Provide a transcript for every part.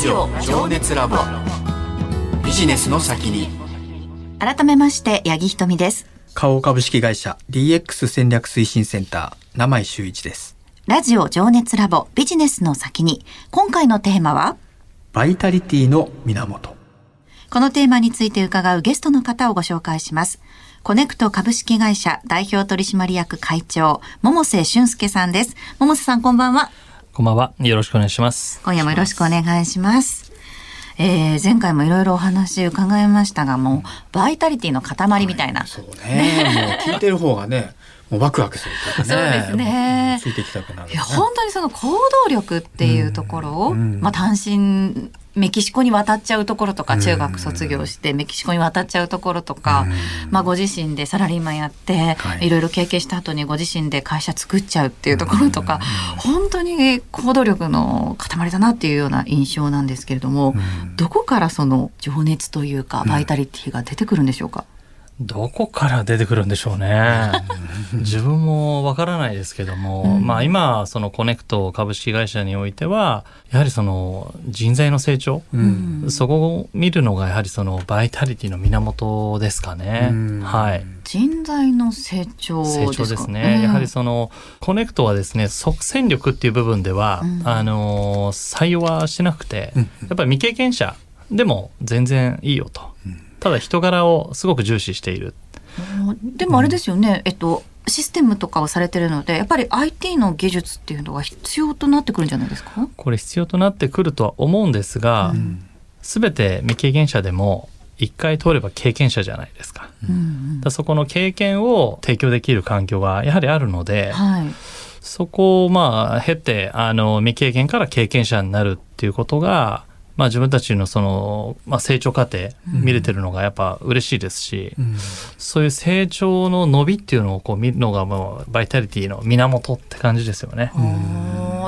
ジオ情熱ラボ。ビジネスの先に。改めまして八木ひとみです。花王株式会社 DX 戦略推進センター名井修一です。ラジオ情熱ラボビジネスの先に。今回のテーマは？バイタリティの源。このテーマについて伺うゲストの方をご紹介します。コネクト株式会社代表取締役会長桃瀬俊介さんです。桃瀬さんこんばんはこんばんは。よろしくお願いします。今夜もよろしくお願いします。えー、前回もいろいろお話伺いましたが、もうバイタリティの塊みたいな。そうねもう聞いてる方がね もうワクワクするというかね。そうですね。ついてきたくなる、ね、いや本当にその行動力っていうところを、うん。まあ単身メキシコに渡っちゃうところとか、うん。中学卒業してメキシコに渡っちゃうところとか、うん。まあご自身でサラリーマンやって、はい。いろいろ経験した後にご自身で会社作っちゃうっていうところとか、本当に行動力の塊だなっていうような印象なんですけれども、うん。どこからその情熱というかバイタリティが出てくるんでしょうか、どこから出てくるんでしょうね。自分もわからないですけども、うんまあ今、そのコネクト株式会社においては、やはりその人材の成長、うんそこを見るのがやはりそのバイタリティの源ですかね。うんはい。人材の成長ですか？成長ですね。やはりそのコネクトはですね、即戦力っていう部分では、うんあの採用はしてなくて、うんやっぱり未経験者でも全然いいよと。ただ人柄をすごく重視している。うん。でもあれですよね、えっとシステムとかをされてるのでやっぱり IT の技術っていうのが必要となってくるんじゃないですか、これ必要となってくるとは思うんですが、うん。すべて未経験者でも一回通れば経験者じゃないですか。うんうん。だそこの経験を提供できる環境がやはりあるので、はい。そこをまあ経てあの未経験から経験者になるっていうことが、まあ、自分たちのその、まあ、成長過程見れてるのがやっぱ嬉しいですし、うん。そういう成長の伸びっていうのをこう見るのがもうバイタリティの源って感じですよね。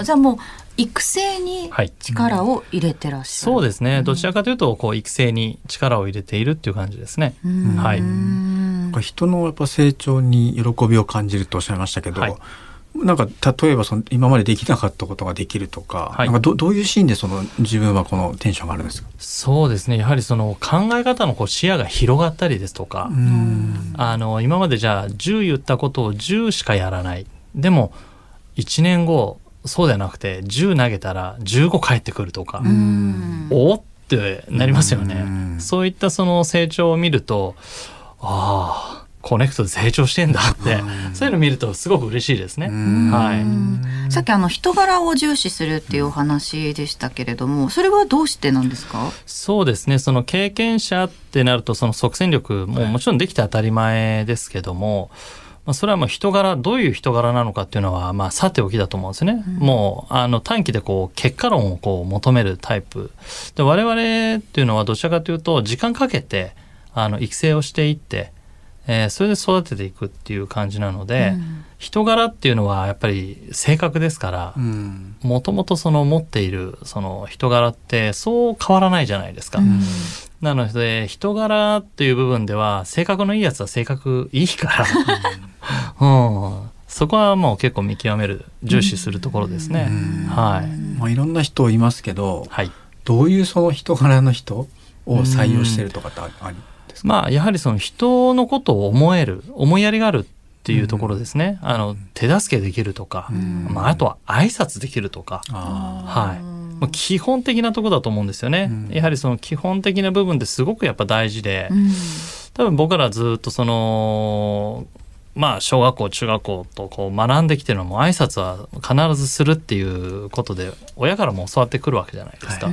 じゃあもう育成にはい。力を入れてらっしゃる、そうですね。どちらかというと、こう、育成に力を入れているっていう感じですね。うん。はい。うん人のやっぱ成長に喜びを感じるとおっしゃいましたけど、はいなんか例えばその今までできなかったことができるとか,、はいなんかどどういうシーンでその自分はこのテンションがあるんですか、そうですね。やはりその考え方のこう視野が広がったりですとか、うんあの、今までじゃあ10言ったことを10しかやらない。でも、1年後、そうではなくて、10投げたら15返ってくるとか、うんおーってなりますよね。うんそういったその成長を見ると、ああ、コネクトで成長してんだって、うんそういうのを見るとすごく嬉しいですね。うんはい。さっきあの人柄を重視するっていうお話でしたけれどもそれはどうしてなんですか？そうですね。その経験者ってなると、その即戦力ももちろんできて当たり前ですけども、まあ、それはもう人柄、どういう人柄なのかっていうのは、まあ、さておきだと思うんですね。もう、あの、短期でこう、結果論をこう、求めるタイプ。で、我々っていうのはどちらかというと、時間かけて、あの、育成をしていって、えーそれで育てていくっていう感じなので、うん。人柄っていうのはやっぱり性格ですから、うん。もともとその持っているその人柄ってそう変わらないじゃないですか。なので人柄っていう部分では性格のいいやつは性格いいから、うん、そこはもう結構見極める重視するところですね。うん。はい、まあ、いろんな人いますけどはい。どういうその人柄の人を採用してるとかってあありですか、まあやはりその人のことを思える思いやりがあるっていうところですね。あの手助けできるとか、うん。まあ、あとは挨拶できるとか。あはい。まあ、基本的なところだと思うんですよね、うん。やはりその基本的な部分ですごくやっぱ大事で、うん。多分僕らずっとそのまあ小学校中学校とこう学んできてるのも挨拶は必ずするっていうことで親からも教わってくるわけじゃないですか、は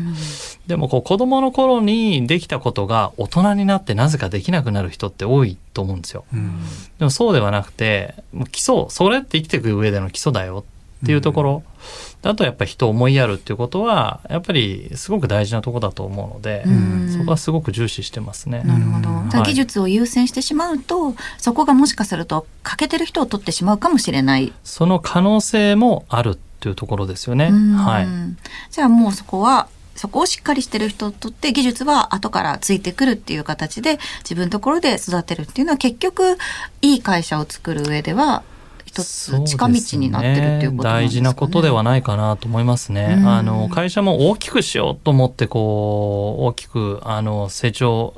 でもこう子供の頃にできたことが大人になってなぜかできなくなる人って多いと思うんですよ。うん。でもそうではなくてもう基礎それって生きていく上での基礎だよっていうところ、あとやっぱり人を思いやるっていうことはやっぱりすごく大事なところだと思うので、うんそこはすごく重視してますね。なるほど技術を優先してしまうと、そこがもしかすると欠けてる人を取ってしまうかもしれない。その可能性もあるっていうところですよね。うんはい。じゃあもうそこはそこをしっかりしてる人にとって技術は後からついてくるっていう形で自分のところで育てるっていうのは結局いい会社を作る上では一一つ近道になってるっていうことなんですかね。大事なことではないかなと思いますね。うんあの会社も大きくしようと思ってこう大きくあの成長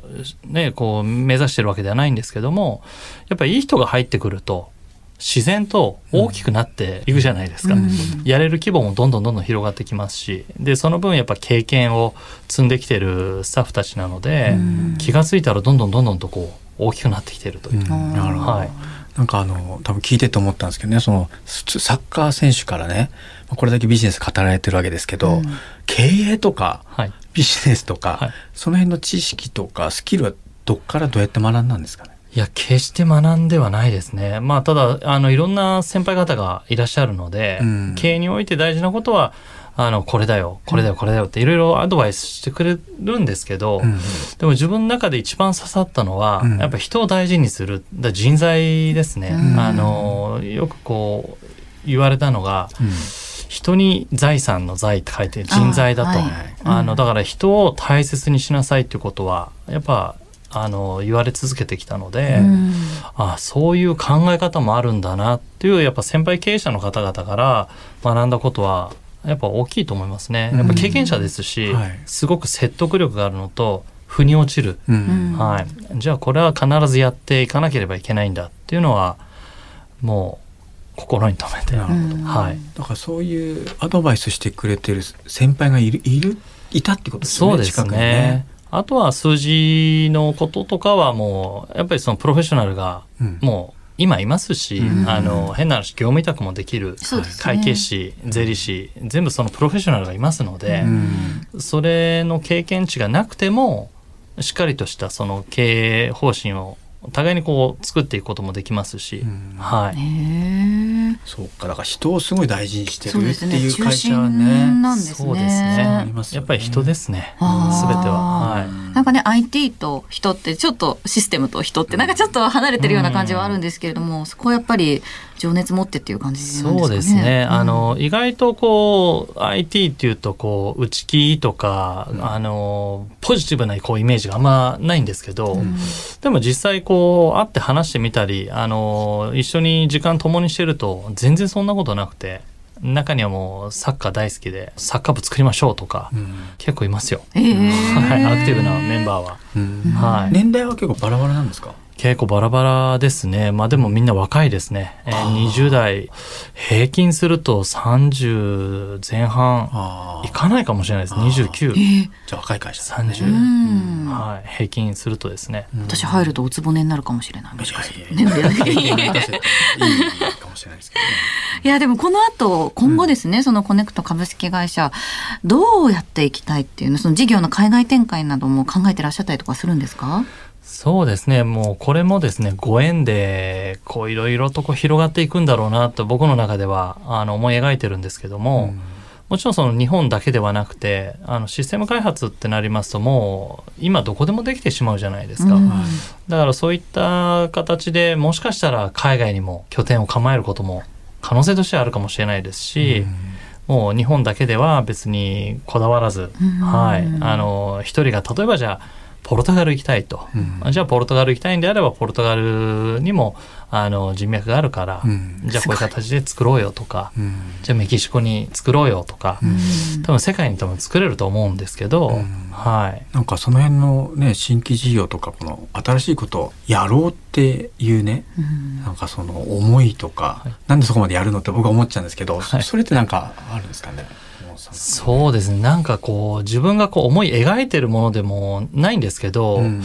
ねこう目指してるわけではないんですけども、やっぱりいい人が入ってくると自然と大きくなっていくじゃないですか。うんやれる規模もどんどんどんどん広がってきますし、でその分やっぱ経験を積んできてるスタッフたちなので、うん気がついたらどんどんどんどんとこう大きくなってきてるという。うんなるほど、はいなんかあの多分聞いてて思ったんですけどねそのすサッカー選手からねこれだけビジネス語られてるわけですけど、うん経営とかはい。ビジネスとか、はいその辺の知識とかスキルはどっからどうやって学んだんですかね？いや、決して学んではないですね。まあ、ただ、あの、いろんな先輩方がいらっしゃるので、うん経営において大事なことは、あの、これだよ、これだよ、これだよっていろいろアドバイスしてくれるんですけど、うんでも自分の中で一番刺さったのは、うん。やっぱ人を大事にする、だ人材ですね。うん。あの、よくこう、言われたのが、うん。人に財産の財って書いて人材だと。あはい。あのだから人を大切にしなさいっていうことはやっぱあの言われ続けてきたので、うん。あそういう考え方もあるんだなっていうやっぱ先輩経営者の方々から学んだことはやっぱ大きいと思いますね。やっぱ経験者ですし、すごく説得力があるのと腑に落ちる、はい、じゃあこれは必ずやっていかなければいけないんだっていうのはもう心に留めて、なるほど。うんはい、だからそういうアドバイスしてくれてる先輩がいるいるいたってことですよねそうです近くにね。あとは数字のこととかはもうやっぱりそのプロフェッショナルがうん。もう今いますし、うん。あの変な話業務委託もできるね。会計士税理士全部そのプロフェッショナルがいますのでう、ん。それの経験値がなくてもしっかりとしたその経営方針を互いにこう作っていくこともできますし、うん。はい、そうかだから人をすごい大事にしてるっていう会社ね。心なんですね。そうですね。やっぱり人ですね。あー。全ては。はい。なんかね IT と人ってちょっとシステムと人ってなんかちょっと離れてるような感じはあるんですけれども、そこはやっぱり情熱持ってっていう感じなんですかね。そうですね。うんあの、意外とこう、IT っていうと、こう、内気とか、うんあの、ポジティブなこうイメージがあんまないんですけど、うんでも実際こう、会って話してみたり、あの、一緒に時間共にしてると、全然そんなことなくて、中にはもうサッカー大好きで、サッカー部作りましょうとか、うん結構いますよ。えー はい、アクティブなメンバーは。うんはい。年代は結構バラバラなんですか？結構バラバラですね。まあでもみんな若いですね。えー20代、平均すると30前半あいかないかもしれないです。29、えーじゃあ若い会社だね30、うんはい、平均するとですね。うん私入るとおつぼねになるかもしれない。もしかして。いやいや いいかもしれないですけどねいやでもこの後今後ですね、そのコネクト株式会社どうやっていきたいっていうのその事業の海外展開なども考えてらっしゃったりとかするんですか？そうですね。もうこれもですね、ご縁で、こういろいろとこう広がっていくんだろうなと僕の中ではあの思い描いてるんですけども、もちろんその日本だけではなくて、あのシステム開発ってなりますともう今どこでもできてしまうじゃないですか。うん。はいだからそういった形でもしかしたら海外にも拠点を構えることも可能性としてはあるかもしれないですし、もう日本だけでは別にこだわらず、うん。はい、あの一人が例えばじゃあポルトガル行きたいと、うん。じゃあポルトガル行きたいんであればポルトガルにもあの人脈があるから、うん。じゃあこういう形で作ろうよとか、うん。じゃあメキシコに作ろうよとか、うん。多分世界に多分作れると思うんですけど、うん。はい。なんかその辺のね新規事業とかこの新しいことをやろうっていうねうん。なんかその思いとか、はい。なんでそこまでやるのって僕は思っちゃうんですけど、はい。それってなんかあるんですかね？そうですね。なんかこう、自分がこう思い描いてるものでもないんですけど、うん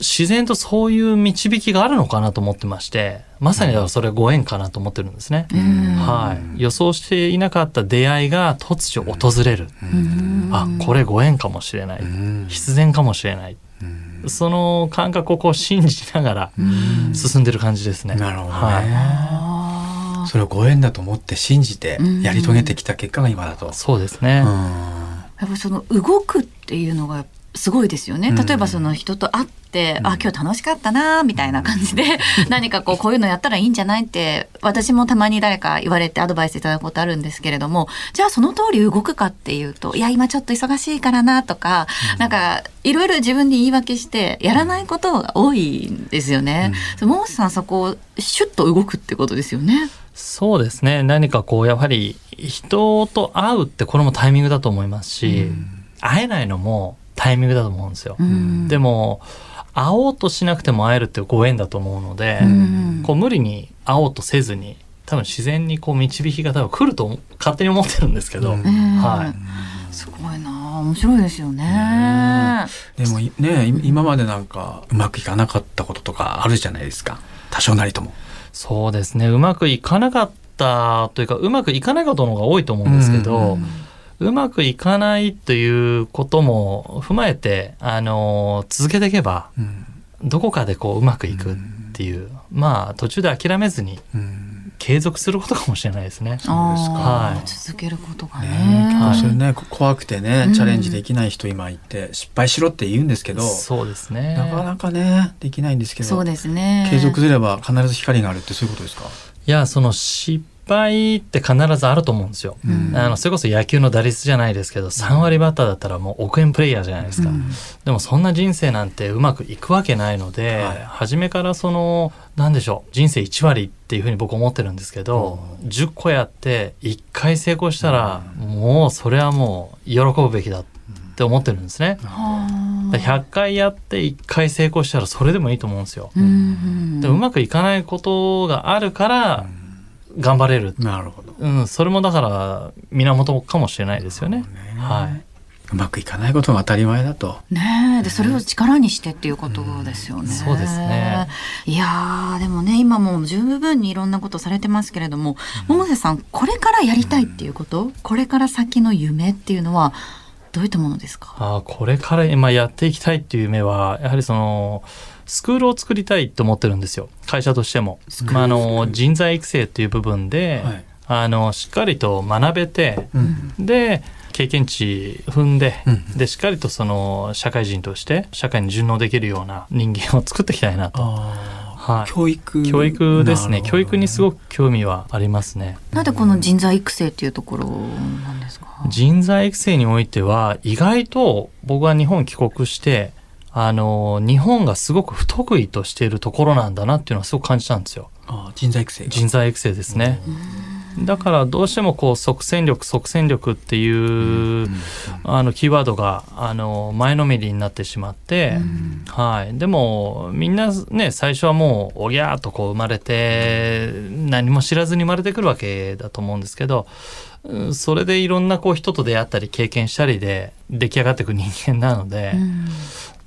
自然とそういう導きがあるのかなと思ってまして、まさにだからそれはご縁かなと思ってるんですね。うんはい。予想していなかった出会いが突如訪れる。うんあ、これご縁かもしれない。うん必然かもしれない。うんその感覚をこう信じながらうん進んでる感じですね。なるほどね、はい。それをご縁だと思って信じてうんやり遂げてきた結果が今だと。そうですね。うんやっぱりその動くっていうのがすごいですよね。うん例えばその人と会って、うんあ今日楽しかったなみたいな感じで 何かこうこういうのやったらいいんじゃないって私もたまに誰か言われてアドバイスいただくことあるんですけれどもじゃあその通り動くかっていうといや今ちょっと忙しいからなとか、なんかいろいろ自分に言い訳してやらないことが多いんですよね。ももさんそこをシュッと動くってことですよね。そうですね。何かこうやはり人と会うってこれもタイミングだと思いますし、会えないのもタイミングだと思うんですよ。うん。でも会おうとしなくても会えるっていうご縁だと思うので、うん。こう無理に会おうとせずに多分自然にこう導きが多分来ると勝手に思ってるんですけど、うん。はい。すごいな。面白いですよね。でもいねい今までなんかうまくいかなかったこととかあるじゃないですか。多少なりとも。そうですね。うまくいかなかったというかうまくいかないことの方が多いと思うんですけど、うんうまくいかないということも踏まえて、あの続けていけばうん。どこかでこううまくいくっていう、まあ途中で諦めずにうん継続することかもしれないですね。そうですかはい続けることがね。ねはいそれねこ怖くてねうんチャレンジできない人今いて失敗しろって言うんですけど、そうですね。なかなかねできないんですけどそうですね。継続すれば必ず光があるってそういうことですか、いやその失敗って必ずあると思うんですよ。うん。あのそれこそ野球の打率じゃないですけど3割バッターだったらもう億円プレイヤーじゃないですか、うん。でもそんな人生なんてうまくいくわけないので、はい。初めからその何でしょう人生1割っていうふうに僕思ってるんですけど、10個やって1回成功したら、もうそれはもう喜ぶべきだって思ってるんですね。はあだから100回やって1回成功したらそれでもいいと思うんですよ。うん。うん。でもうまくいかないことがあるから頑張れるなるほど、うん、それもだから源かもしれないですよね。はい。うまくいかないことが当たり前だとねえでそれを力にしてっていうことですよね。んそうですね。いやーでもね今もう十分にいろんなことされてますけれども、百瀬さんこれからやりたいっていうこと、これから先の夢っていうのはどういったものですか？あーこれから今やっていきたいっていう夢はやはりそのスクールを作りたいと思ってるんですよ。会社としても。まあ、あの人材育成っていう部分で、はい。あのしっかりと学べて、うん。で経験値踏んで、うん。でしっかりとその社会人として社会に順応できるような人間を作っていきたいなと。あはい。ー教育。教育ですね。なるほど教育にすごく興味はありますね。なんでこの人材育成っていうところなんですか？人材育成においては意外と僕は日本帰国してあの日本がすごく不得意としているところなんだなっていうのはすごく感じたんですよ。あー人材育成が。人材育成ですね。だからどうしてもこう即戦力即戦力っていう、あのキーワードがあの前のめりになってしまって、はい、でもみんなね最初はもうおぎゃーっとこう生まれて何も知らずに生まれてくるわけだと思うんですけどうんそれでいろんなこう人と出会ったり経験したりで出来上がっていく人間なので、うん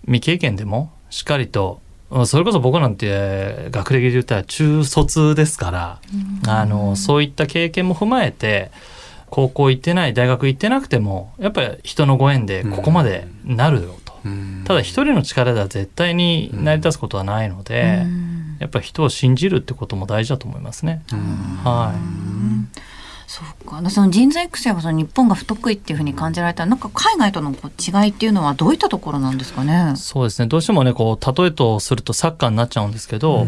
未経験でもしっかりとうんそれこそ僕なんて学歴で言ったら中卒ですから、あのそういった経験も踏まえて高校行ってない大学行ってなくてもやっぱり人のご縁でここまでなるよと、うん。ただ一人の力では絶対に成り立つことはないので、うん。やっぱり人を信じるってことも大事だと思いますね。はいそうか。その人材育成はその日本が不得意っていうふうに感じられたら、なんか海外とのこう違いっていうのはどういったところなんですかね？そうですねどうしてもねこう例えとするとサッカーになっちゃうんですけど、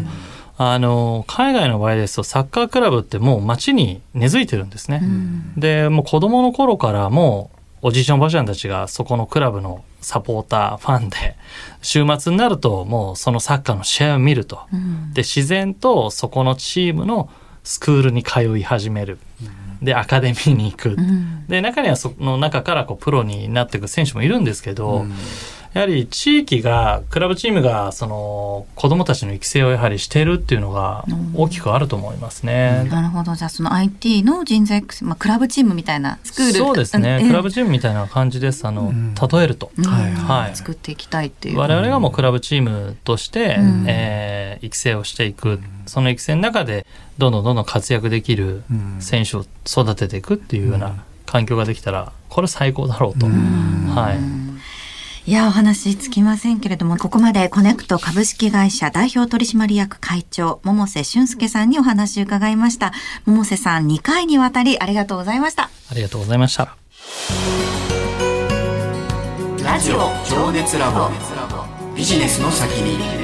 あの海外の場合ですとサッカークラブってもう街に根付いてるんですね。うんでもう子供の頃からもうおじいちゃんおばあちゃんたちがそこのクラブのサポーターファンで週末になるともうそのサッカーの試合を見ると。うんで自然とそこのチームのスクールに通い始める。でアカデミーに行く。うんで中にはその中からこうプロになっていく選手もいるんですけど、やはり地域がクラブチームがその子どもたちの育成をやはりしているっていうのが大きくあると思いますね。なるほど。じゃあその IT の人材育成、まあクラブチームみたいなスクール。そうですね、うん。クラブチームみたいな感じです。あの、ん。例えると、うん。はい。はい作っていきたいっていう。我々がもうクラブチームとして、うん。えー育成をしていく、その育成の中でどんどんどんどん活躍できるうん。選手を育てていくっていうような環境ができたらこれ最高だろうと、はいいや、お話つきませんけれども、ここまでコネクト株式会社代表取締役会長、百瀬俊介さんにお話を伺いました。百瀬さん、2回にわたりありがとうございました。ありがとうございました。ラジオ情熱ラボビジネスの先に